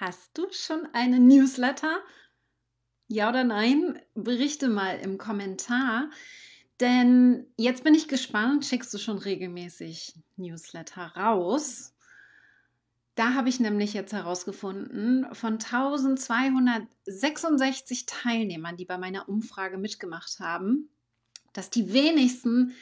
Hast du schon einen Newsletter? Ja oder nein? Berichte mal im Kommentar. Denn jetzt bin ich gespannt, schickst du schon regelmäßig Newsletter raus? Da habe ich nämlich jetzt herausgefunden, von 1266 Teilnehmern, die bei meiner Umfrage mitgemacht haben, dass die wenigsten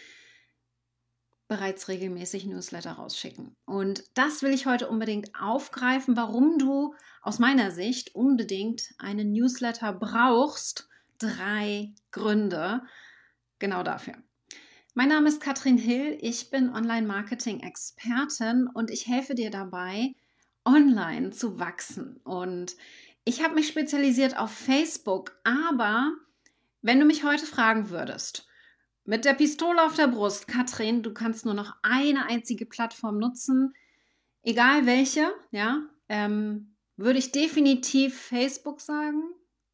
bereits regelmäßig Newsletter rausschicken. Und das will ich heute unbedingt aufgreifen, warum du aus meiner Sicht unbedingt einen Newsletter brauchst. Drei Gründe genau dafür. Mein Name ist Katrin Hill, ich bin Online-Marketing-Expertin und ich helfe dir dabei, online zu wachsen. Und ich habe mich spezialisiert auf Facebook, aber wenn du mich heute fragen würdest, mit der Pistole auf der Brust, Katrin, du kannst nur noch eine einzige Plattform nutzen, egal welche, ja, ähm, würde ich definitiv Facebook sagen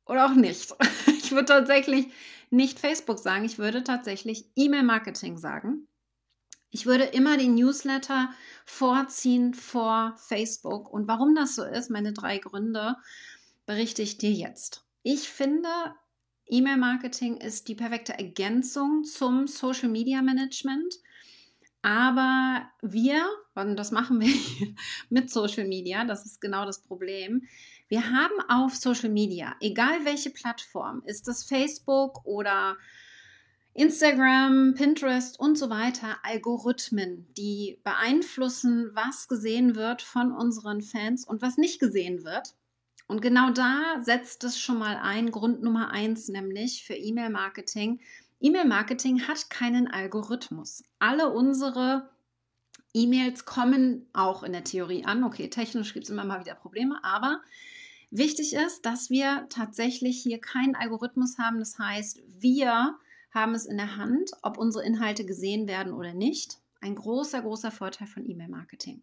oder auch nicht. Ich würde tatsächlich nicht Facebook sagen, ich würde tatsächlich E-Mail-Marketing sagen. Ich würde immer den Newsletter vorziehen vor Facebook. Und warum das so ist, meine drei Gründe, berichte ich dir jetzt. Ich finde, E-Mail-Marketing ist die perfekte Ergänzung zum Social Media Management. Aber wir, und das machen wir mit Social Media, das ist genau das Problem. Wir haben auf Social Media, egal welche Plattform, ist es Facebook oder Instagram, Pinterest und so weiter, Algorithmen, die beeinflussen, was gesehen wird von unseren Fans und was nicht gesehen wird. Und genau da setzt es schon mal ein, Grund Nummer eins, nämlich für E-Mail-Marketing. E-Mail-Marketing hat keinen Algorithmus. Alle unsere E-Mails kommen auch in der Theorie an. Okay, technisch gibt es immer mal wieder Probleme, aber wichtig ist, dass wir tatsächlich hier keinen Algorithmus haben. Das heißt, wir haben es in der Hand, ob unsere Inhalte gesehen werden oder nicht. Ein großer, großer Vorteil von E-Mail-Marketing.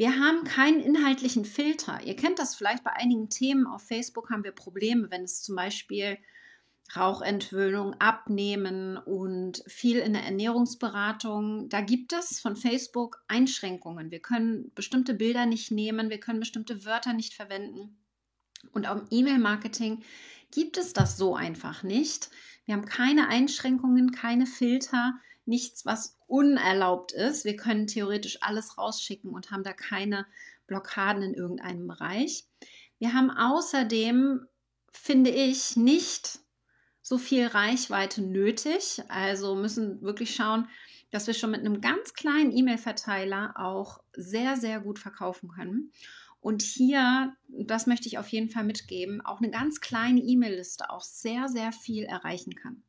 Wir haben keinen inhaltlichen Filter. Ihr kennt das vielleicht bei einigen Themen auf Facebook haben wir Probleme, wenn es zum Beispiel Rauchentwöhnung, Abnehmen und viel in der Ernährungsberatung. Da gibt es von Facebook Einschränkungen. Wir können bestimmte Bilder nicht nehmen, wir können bestimmte Wörter nicht verwenden. Und auch im E-Mail-Marketing gibt es das so einfach nicht. Wir haben keine Einschränkungen, keine Filter nichts, was unerlaubt ist. Wir können theoretisch alles rausschicken und haben da keine Blockaden in irgendeinem Bereich. Wir haben außerdem, finde ich, nicht so viel Reichweite nötig. Also müssen wirklich schauen, dass wir schon mit einem ganz kleinen E-Mail-Verteiler auch sehr, sehr gut verkaufen können. Und hier, das möchte ich auf jeden Fall mitgeben, auch eine ganz kleine E-Mail-Liste auch sehr, sehr viel erreichen kann.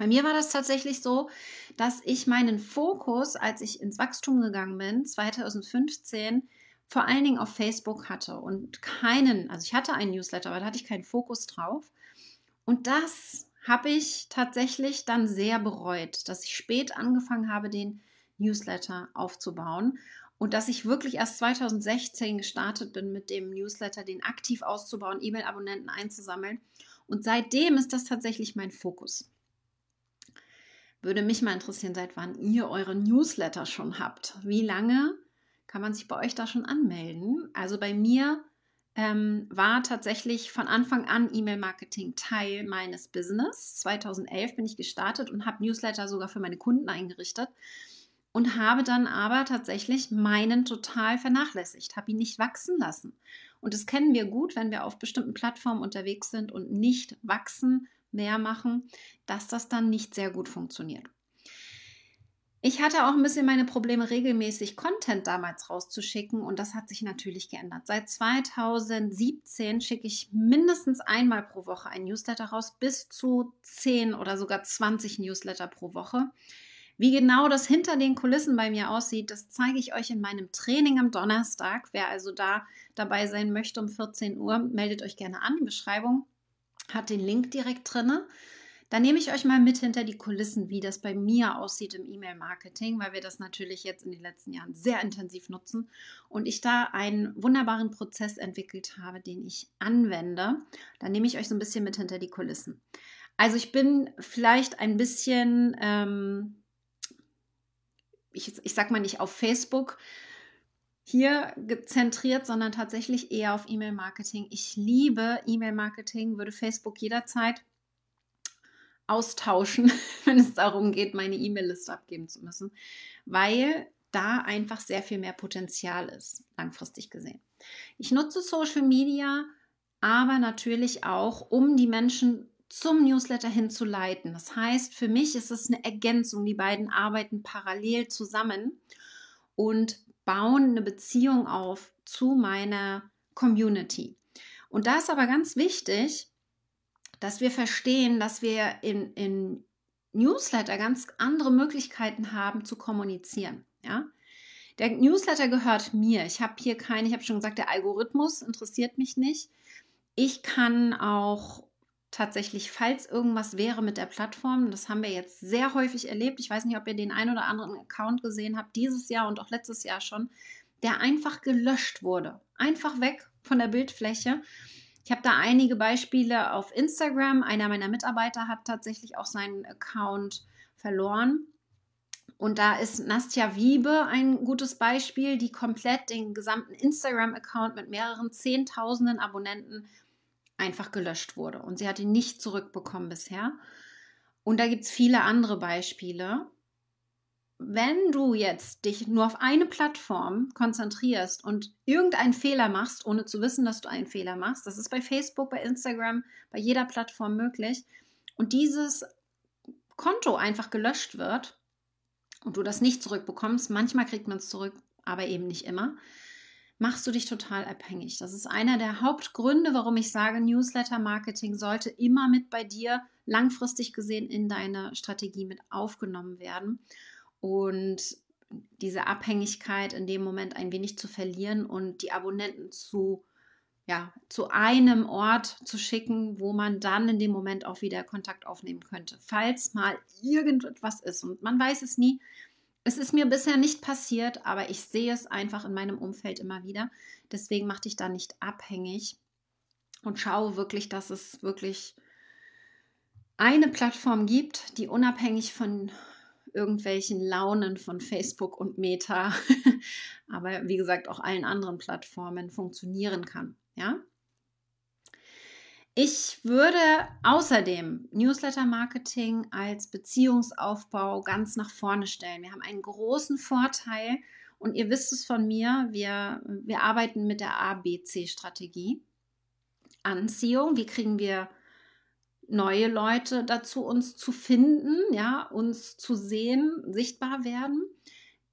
Bei mir war das tatsächlich so, dass ich meinen Fokus, als ich ins Wachstum gegangen bin, 2015, vor allen Dingen auf Facebook hatte und keinen, also ich hatte einen Newsletter, aber da hatte ich keinen Fokus drauf. Und das habe ich tatsächlich dann sehr bereut, dass ich spät angefangen habe, den Newsletter aufzubauen und dass ich wirklich erst 2016 gestartet bin mit dem Newsletter, den aktiv auszubauen, E-Mail-Abonnenten einzusammeln. Und seitdem ist das tatsächlich mein Fokus. Würde mich mal interessieren, seit wann ihr eure Newsletter schon habt. Wie lange kann man sich bei euch da schon anmelden? Also bei mir ähm, war tatsächlich von Anfang an E-Mail-Marketing Teil meines Business. 2011 bin ich gestartet und habe Newsletter sogar für meine Kunden eingerichtet und habe dann aber tatsächlich meinen total vernachlässigt, habe ihn nicht wachsen lassen. Und das kennen wir gut, wenn wir auf bestimmten Plattformen unterwegs sind und nicht wachsen, mehr machen, dass das dann nicht sehr gut funktioniert. Ich hatte auch ein bisschen meine Probleme, regelmäßig Content damals rauszuschicken und das hat sich natürlich geändert. Seit 2017 schicke ich mindestens einmal pro Woche ein Newsletter raus, bis zu 10 oder sogar 20 Newsletter pro Woche. Wie genau das hinter den Kulissen bei mir aussieht, das zeige ich euch in meinem Training am Donnerstag. Wer also da dabei sein möchte um 14 Uhr, meldet euch gerne an. Beschreibung hat den Link direkt drinne. Dann nehme ich euch mal mit hinter die Kulissen, wie das bei mir aussieht im E-Mail-Marketing, weil wir das natürlich jetzt in den letzten Jahren sehr intensiv nutzen und ich da einen wunderbaren Prozess entwickelt habe, den ich anwende. Dann nehme ich euch so ein bisschen mit hinter die Kulissen. Also ich bin vielleicht ein bisschen, ähm, ich, ich sag mal nicht auf Facebook, hier zentriert, sondern tatsächlich eher auf E-Mail-Marketing. Ich liebe E-Mail-Marketing, würde Facebook jederzeit austauschen, wenn es darum geht, meine E-Mail-Liste abgeben zu müssen, weil da einfach sehr viel mehr Potenzial ist, langfristig gesehen. Ich nutze Social Media, aber natürlich auch, um die Menschen zum Newsletter hinzuleiten. Das heißt, für mich ist es eine Ergänzung. Die beiden arbeiten parallel zusammen und bauen eine Beziehung auf zu meiner Community. Und da ist aber ganz wichtig, dass wir verstehen, dass wir in, in Newsletter ganz andere Möglichkeiten haben zu kommunizieren. Ja? Der Newsletter gehört mir. Ich habe hier keine, ich habe schon gesagt, der Algorithmus interessiert mich nicht. Ich kann auch tatsächlich, falls irgendwas wäre mit der Plattform, das haben wir jetzt sehr häufig erlebt. Ich weiß nicht, ob ihr den einen oder anderen Account gesehen habt, dieses Jahr und auch letztes Jahr schon, der einfach gelöscht wurde. Einfach weg von der Bildfläche. Ich habe da einige Beispiele auf Instagram. Einer meiner Mitarbeiter hat tatsächlich auch seinen Account verloren. Und da ist Nastja Wiebe ein gutes Beispiel, die komplett den gesamten Instagram-Account mit mehreren Zehntausenden Abonnenten einfach gelöscht wurde. Und sie hat ihn nicht zurückbekommen bisher. Und da gibt es viele andere Beispiele. Wenn du jetzt dich nur auf eine Plattform konzentrierst und irgendeinen Fehler machst, ohne zu wissen, dass du einen Fehler machst, das ist bei Facebook, bei Instagram, bei jeder Plattform möglich, und dieses Konto einfach gelöscht wird und du das nicht zurückbekommst, manchmal kriegt man es zurück, aber eben nicht immer, machst du dich total abhängig. Das ist einer der Hauptgründe, warum ich sage, Newsletter-Marketing sollte immer mit bei dir langfristig gesehen in deine Strategie mit aufgenommen werden. Und diese Abhängigkeit in dem Moment ein wenig zu verlieren und die Abonnenten zu, ja, zu einem Ort zu schicken, wo man dann in dem Moment auch wieder Kontakt aufnehmen könnte, falls mal irgendetwas ist. Und man weiß es nie, es ist mir bisher nicht passiert, aber ich sehe es einfach in meinem Umfeld immer wieder. Deswegen mache ich da nicht abhängig und schaue wirklich, dass es wirklich eine Plattform gibt, die unabhängig von irgendwelchen Launen von Facebook und Meta, aber wie gesagt auch allen anderen Plattformen funktionieren kann. Ja? Ich würde außerdem Newsletter-Marketing als Beziehungsaufbau ganz nach vorne stellen. Wir haben einen großen Vorteil und ihr wisst es von mir, wir, wir arbeiten mit der ABC-Strategie. Anziehung, wie kriegen wir neue Leute dazu, uns zu finden, ja, uns zu sehen, sichtbar werden.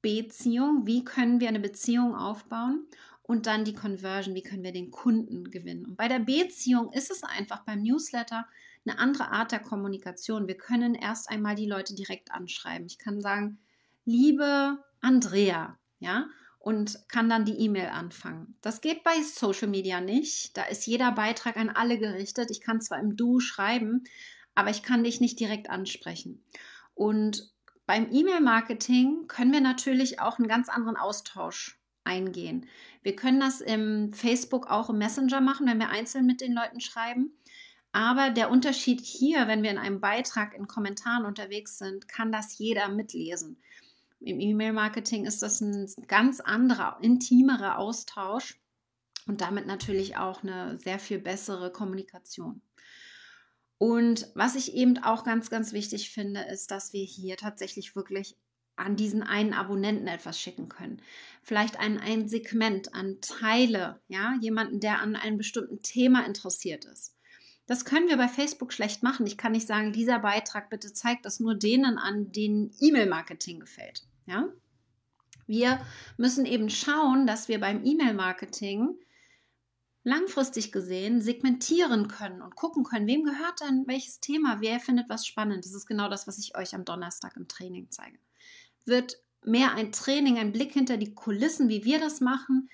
Beziehung, wie können wir eine Beziehung aufbauen? Und dann die Conversion, wie können wir den Kunden gewinnen. Und bei der Beziehung ist es einfach beim Newsletter eine andere Art der Kommunikation. Wir können erst einmal die Leute direkt anschreiben. Ich kann sagen, liebe Andrea, ja, und kann dann die E-Mail anfangen. Das geht bei Social Media nicht. Da ist jeder Beitrag an alle gerichtet. Ich kann zwar im Du schreiben, aber ich kann dich nicht direkt ansprechen. Und beim E-Mail-Marketing können wir natürlich auch einen ganz anderen Austausch eingehen. Wir können das im Facebook auch im Messenger machen, wenn wir einzeln mit den Leuten schreiben. Aber der Unterschied hier, wenn wir in einem Beitrag in Kommentaren unterwegs sind, kann das jeder mitlesen. Im E-Mail-Marketing ist das ein ganz anderer, intimerer Austausch und damit natürlich auch eine sehr viel bessere Kommunikation. Und was ich eben auch ganz, ganz wichtig finde, ist, dass wir hier tatsächlich wirklich an diesen einen Abonnenten etwas schicken können. Vielleicht ein, ein Segment an Teile, ja, jemanden, der an einem bestimmten Thema interessiert ist. Das können wir bei Facebook schlecht machen. Ich kann nicht sagen, dieser Beitrag bitte zeigt das nur denen an, denen E-Mail-Marketing gefällt. Ja? Wir müssen eben schauen, dass wir beim E-Mail-Marketing langfristig gesehen segmentieren können und gucken können, wem gehört denn welches Thema, wer findet was spannend. Das ist genau das, was ich euch am Donnerstag im Training zeige wird mehr ein Training, ein Blick hinter die Kulissen, wie wir das machen.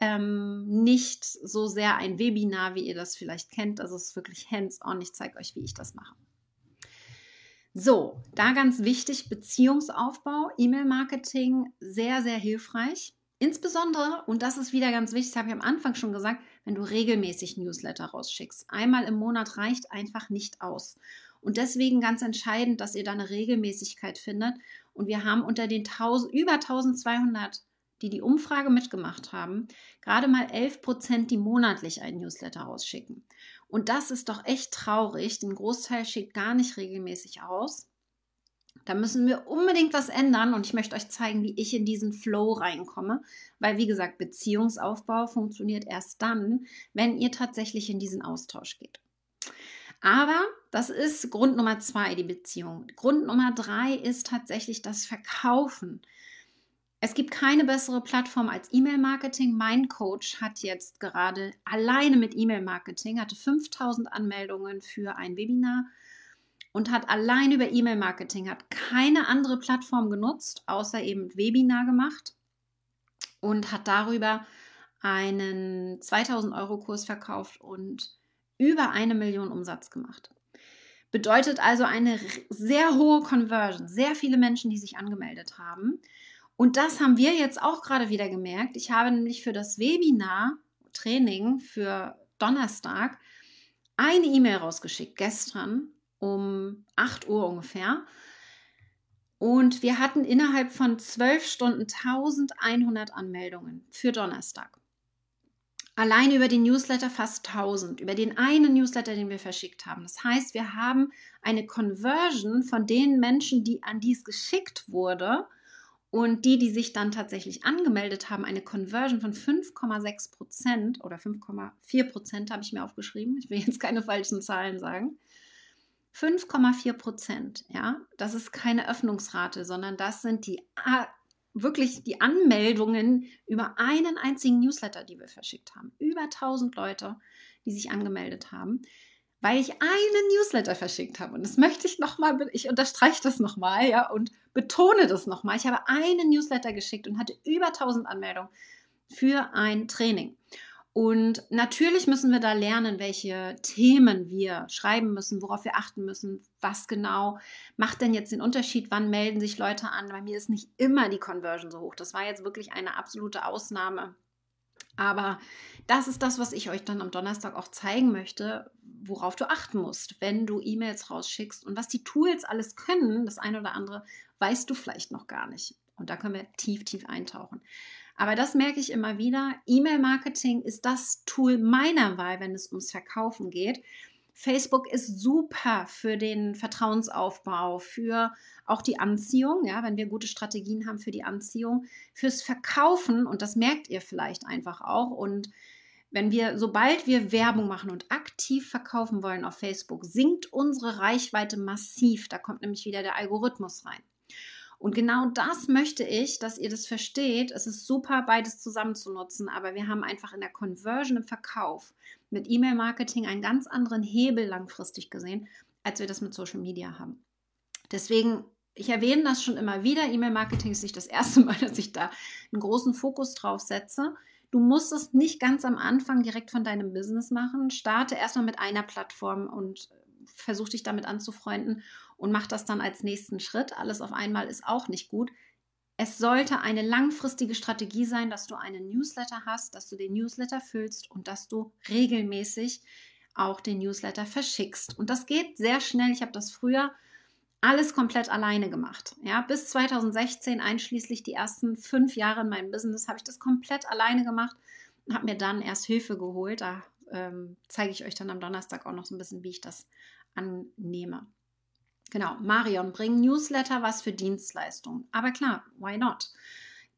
Ähm, nicht so sehr ein Webinar, wie ihr das vielleicht kennt. Also es ist wirklich hands-on. Ich zeige euch, wie ich das mache. So, da ganz wichtig, Beziehungsaufbau, E-Mail-Marketing, sehr, sehr hilfreich. Insbesondere, und das ist wieder ganz wichtig, das habe ich am Anfang schon gesagt, wenn du regelmäßig Newsletter rausschickst. Einmal im Monat reicht einfach nicht aus. Und deswegen ganz entscheidend, dass ihr da eine Regelmäßigkeit findet und wir haben unter den 1000, über 1200 die die Umfrage mitgemacht haben, gerade mal 11 Prozent, die monatlich einen Newsletter rausschicken. Und das ist doch echt traurig. Den Großteil schickt gar nicht regelmäßig aus. Da müssen wir unbedingt was ändern und ich möchte euch zeigen, wie ich in diesen Flow reinkomme, weil wie gesagt, Beziehungsaufbau funktioniert erst dann, wenn ihr tatsächlich in diesen Austausch geht. Aber das ist Grund Nummer zwei, die Beziehung. Grund Nummer drei ist tatsächlich das Verkaufen. Es gibt keine bessere Plattform als E-Mail-Marketing. Mein Coach hat jetzt gerade alleine mit E-Mail-Marketing, hatte 5000 Anmeldungen für ein Webinar und hat allein über E-Mail-Marketing, hat keine andere Plattform genutzt, außer eben Webinar gemacht und hat darüber einen 2000 Euro Kurs verkauft und über eine Million Umsatz gemacht. Bedeutet also eine sehr hohe Conversion, sehr viele Menschen, die sich angemeldet haben. Und das haben wir jetzt auch gerade wieder gemerkt. Ich habe nämlich für das Webinar Training für Donnerstag eine E-Mail rausgeschickt, gestern um 8 Uhr ungefähr. Und wir hatten innerhalb von 12 Stunden 1100 Anmeldungen für Donnerstag. Allein über den Newsletter fast 1000, über den einen Newsletter, den wir verschickt haben. Das heißt, wir haben eine Conversion von den Menschen, die an dies geschickt wurde, und die, die sich dann tatsächlich angemeldet haben, eine Conversion von 5,6 Prozent oder 5,4 Prozent habe ich mir aufgeschrieben. Ich will jetzt keine falschen Zahlen sagen. 5,4 Prozent, ja, das ist keine Öffnungsrate, sondern das sind die wirklich die Anmeldungen über einen einzigen Newsletter, die wir verschickt haben. Über 1000 Leute, die sich angemeldet haben weil ich einen Newsletter verschickt habe. Und das möchte ich nochmal, ich unterstreiche das nochmal, ja, und betone das nochmal. Ich habe einen Newsletter geschickt und hatte über 1000 Anmeldungen für ein Training. Und natürlich müssen wir da lernen, welche Themen wir schreiben müssen, worauf wir achten müssen, was genau macht denn jetzt den Unterschied, wann melden sich Leute an. Bei mir ist nicht immer die Conversion so hoch. Das war jetzt wirklich eine absolute Ausnahme. Aber das ist das, was ich euch dann am Donnerstag auch zeigen möchte, worauf du achten musst, wenn du E-Mails rausschickst und was die Tools alles können, das eine oder andere, weißt du vielleicht noch gar nicht. Und da können wir tief, tief eintauchen. Aber das merke ich immer wieder. E-Mail-Marketing ist das Tool meiner Wahl, wenn es ums Verkaufen geht. Facebook ist super für den Vertrauensaufbau, für auch die Anziehung, ja, wenn wir gute Strategien haben für die Anziehung, fürs Verkaufen und das merkt ihr vielleicht einfach auch und wenn wir, sobald wir Werbung machen und aktiv verkaufen wollen auf Facebook, sinkt unsere Reichweite massiv. Da kommt nämlich wieder der Algorithmus rein. Und genau das möchte ich, dass ihr das versteht. Es ist super, beides zusammen zu nutzen, aber wir haben einfach in der Conversion im Verkauf mit E-Mail-Marketing einen ganz anderen Hebel langfristig gesehen, als wir das mit Social Media haben. Deswegen, ich erwähne das schon immer wieder. E-Mail-Marketing ist nicht das erste Mal, dass ich da einen großen Fokus drauf setze. Du musst es nicht ganz am Anfang direkt von deinem Business machen. Starte erstmal mit einer Plattform und versuch dich damit anzufreunden und mach das dann als nächsten Schritt. Alles auf einmal ist auch nicht gut. Es sollte eine langfristige Strategie sein, dass du einen Newsletter hast, dass du den Newsletter füllst und dass du regelmäßig auch den Newsletter verschickst. Und das geht sehr schnell. Ich habe das früher alles komplett alleine gemacht. Ja, bis 2016, einschließlich die ersten fünf Jahre in meinem Business, habe ich das komplett alleine gemacht und habe mir dann erst Hilfe geholt. Da ähm, zeige ich euch dann am Donnerstag auch noch so ein bisschen, wie ich das annehme. Genau, Marion, bring Newsletter was für Dienstleistungen. Aber klar, why not?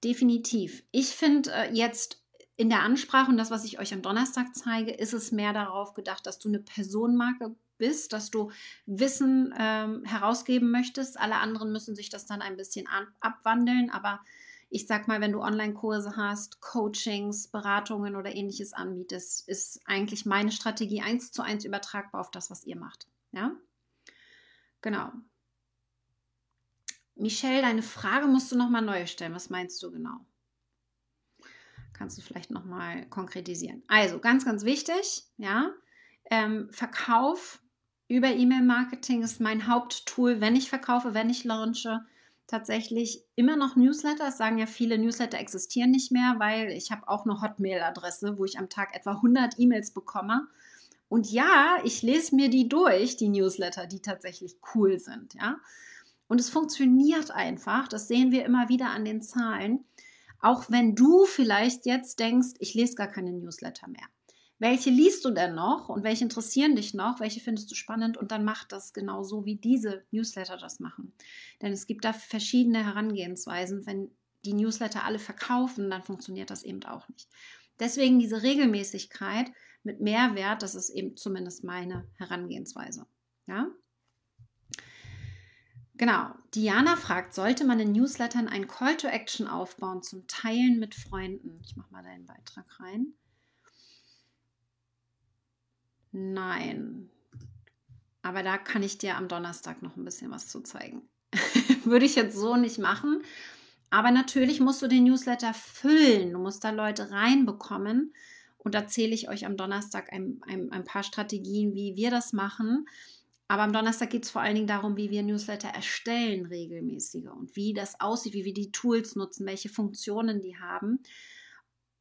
Definitiv. Ich finde äh, jetzt in der Ansprache und das, was ich euch am Donnerstag zeige, ist es mehr darauf gedacht, dass du eine Personenmarke bist, dass du Wissen ähm, herausgeben möchtest. Alle anderen müssen sich das dann ein bisschen an, abwandeln, aber ich sag mal, wenn du Online-Kurse hast, Coachings, Beratungen oder ähnliches anbietest, ist eigentlich meine Strategie eins zu eins übertragbar auf das, was ihr macht. Ja? Genau. Michelle, deine Frage musst du nochmal neu stellen. Was meinst du genau? Kannst du vielleicht nochmal konkretisieren. Also, ganz, ganz wichtig, ja. Ähm, Verkauf über E-Mail-Marketing ist mein Haupttool, wenn ich verkaufe, wenn ich launche. Tatsächlich immer noch Newsletter. Das sagen ja viele, Newsletter existieren nicht mehr, weil ich habe auch eine Hotmail-Adresse, wo ich am Tag etwa 100 E-Mails bekomme. Und ja, ich lese mir die durch, die Newsletter, die tatsächlich cool sind, ja. Und es funktioniert einfach. Das sehen wir immer wieder an den Zahlen. Auch wenn du vielleicht jetzt denkst, ich lese gar keine Newsletter mehr. Welche liest du denn noch und welche interessieren dich noch? Welche findest du spannend? Und dann mach das genauso, wie diese Newsletter das machen. Denn es gibt da verschiedene Herangehensweisen. Wenn die Newsletter alle verkaufen, dann funktioniert das eben auch nicht. Deswegen diese Regelmäßigkeit mit Mehrwert, das ist eben zumindest meine Herangehensweise. Ja? Genau. Diana fragt, sollte man in Newslettern ein Call to Action aufbauen zum Teilen mit Freunden? Ich mache mal deinen Beitrag rein. Nein. Aber da kann ich dir am Donnerstag noch ein bisschen was zu zeigen. Würde ich jetzt so nicht machen. Aber natürlich musst du den Newsletter füllen. Du musst da Leute reinbekommen. Und da zähle ich euch am Donnerstag ein, ein, ein paar Strategien, wie wir das machen. Aber am Donnerstag geht es vor allen Dingen darum, wie wir Newsletter erstellen regelmäßiger und wie das aussieht, wie wir die Tools nutzen, welche Funktionen die haben.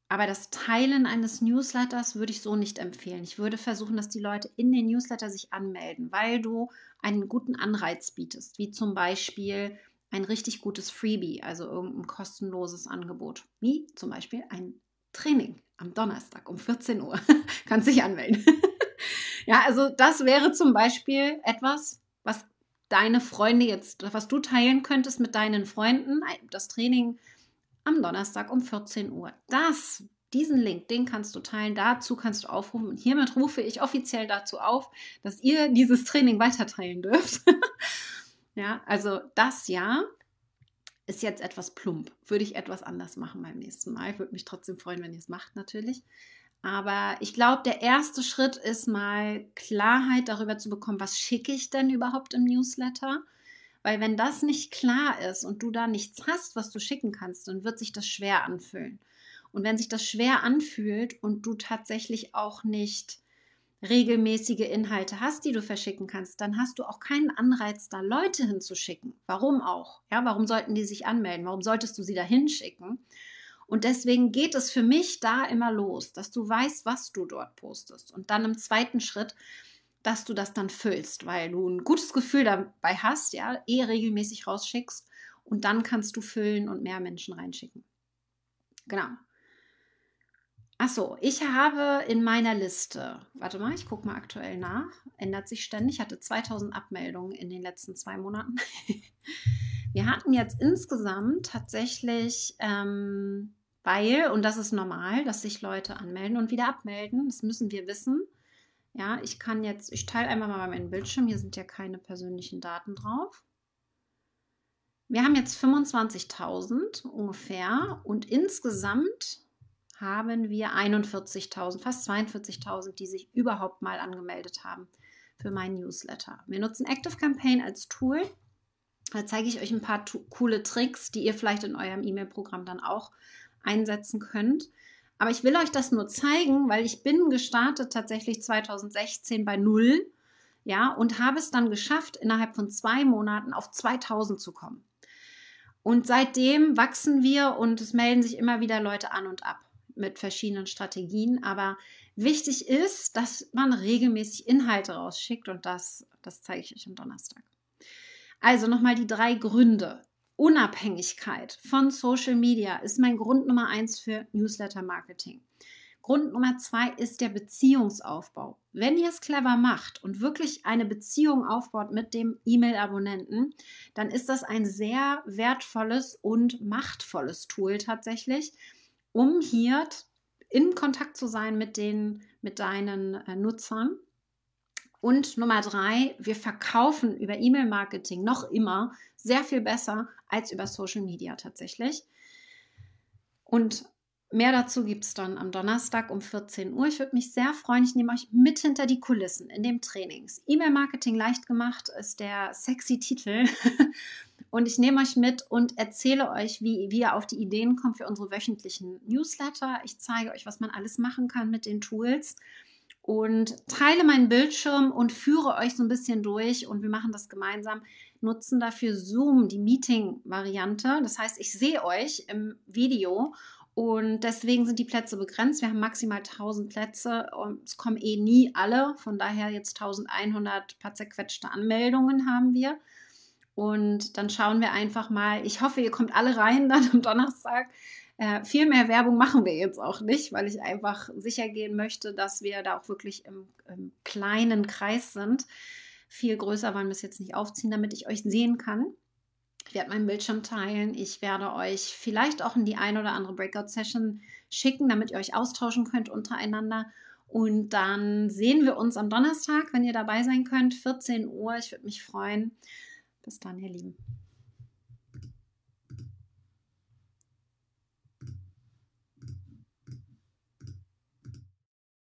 Aber das Teilen eines Newsletters würde ich so nicht empfehlen. Ich würde versuchen, dass die Leute in den Newsletter sich anmelden, weil du einen guten Anreiz bietest, wie zum Beispiel ein richtig gutes Freebie, also irgendein kostenloses Angebot, wie zum Beispiel ein Training am Donnerstag um 14 Uhr. Kannst dich anmelden. Ja, also das wäre zum Beispiel etwas, was deine Freunde jetzt, was du teilen könntest mit deinen Freunden, das Training am Donnerstag um 14 Uhr. Das, diesen Link, den kannst du teilen, dazu kannst du aufrufen. Und hiermit rufe ich offiziell dazu auf, dass ihr dieses Training weiter teilen dürft. ja, also das ja ist jetzt etwas plump. Würde ich etwas anders machen beim nächsten Mal. Ich würde mich trotzdem freuen, wenn ihr es macht, natürlich. Aber ich glaube, der erste Schritt ist mal Klarheit darüber zu bekommen, was schicke ich denn überhaupt im Newsletter? Weil wenn das nicht klar ist und du da nichts hast, was du schicken kannst, dann wird sich das schwer anfühlen. Und wenn sich das schwer anfühlt und du tatsächlich auch nicht regelmäßige Inhalte hast, die du verschicken kannst, dann hast du auch keinen Anreiz, da Leute hinzuschicken. Warum auch? Ja, warum sollten die sich anmelden? Warum solltest du sie da hinschicken? Und deswegen geht es für mich da immer los, dass du weißt, was du dort postest. Und dann im zweiten Schritt, dass du das dann füllst, weil du ein gutes Gefühl dabei hast, ja, eh regelmäßig rausschickst und dann kannst du füllen und mehr Menschen reinschicken. Genau. Achso, ich habe in meiner Liste, warte mal, ich gucke mal aktuell nach, ändert sich ständig, ich hatte 2000 Abmeldungen in den letzten zwei Monaten. Wir hatten jetzt insgesamt tatsächlich ähm, weil, und das ist normal, dass sich Leute anmelden und wieder abmelden. Das müssen wir wissen. Ja, ich kann jetzt, ich teile einmal mal meinen Bildschirm. Hier sind ja keine persönlichen Daten drauf. Wir haben jetzt 25.000 ungefähr und insgesamt haben wir 41.000, fast 42.000, die sich überhaupt mal angemeldet haben für meinen Newsletter. Wir nutzen Active Campaign als Tool. Da zeige ich euch ein paar coole Tricks, die ihr vielleicht in eurem E-Mail-Programm dann auch einsetzen könnt. Aber ich will euch das nur zeigen, weil ich bin gestartet tatsächlich 2016 bei null, ja, und habe es dann geschafft, innerhalb von zwei Monaten auf 2000 zu kommen. Und seitdem wachsen wir und es melden sich immer wieder Leute an und ab mit verschiedenen Strategien. Aber wichtig ist, dass man regelmäßig Inhalte rausschickt und das, das zeige ich euch am Donnerstag. Also nochmal die drei Gründe, Unabhängigkeit von Social Media ist mein Grund Nummer eins für Newsletter Marketing. Grund Nummer zwei ist der Beziehungsaufbau. Wenn ihr es clever macht und wirklich eine Beziehung aufbaut mit dem E-Mail-Abonnenten, dann ist das ein sehr wertvolles und machtvolles Tool tatsächlich, um hier in Kontakt zu sein mit den, mit deinen äh, Nutzern. Und Nummer drei, wir verkaufen über E-Mail-Marketing noch immer sehr viel besser als über Social Media tatsächlich. Und mehr dazu gibt es dann am Donnerstag um 14 Uhr. Ich würde mich sehr freuen. Ich nehme euch mit hinter die Kulissen in dem Trainings. E-Mail-Marketing leicht gemacht ist der sexy Titel. Und ich nehme euch mit und erzähle euch, wie, wie ihr auf die Ideen kommt für unsere wöchentlichen Newsletter. Ich zeige euch, was man alles machen kann mit den Tools und teile meinen Bildschirm und führe euch so ein bisschen durch und wir machen das gemeinsam nutzen dafür Zoom, die Meeting-Variante. Das heißt, ich sehe euch im Video und deswegen sind die Plätze begrenzt. Wir haben maximal 1000 Plätze und es kommen eh nie alle. Von daher jetzt 1100 paar zerquetschte Anmeldungen haben wir. Und dann schauen wir einfach mal. Ich hoffe, ihr kommt alle rein dann am Donnerstag. Äh, viel mehr Werbung machen wir jetzt auch nicht, weil ich einfach sicher gehen möchte, dass wir da auch wirklich im, im kleinen Kreis sind. Viel größer wollen wir es jetzt nicht aufziehen, damit ich euch sehen kann. Ich werde meinen Bildschirm teilen. Ich werde euch vielleicht auch in die ein oder andere Breakout-Session schicken, damit ihr euch austauschen könnt untereinander. Und dann sehen wir uns am Donnerstag, wenn ihr dabei sein könnt, 14 Uhr. Ich würde mich freuen. Bis dann, ihr Lieben.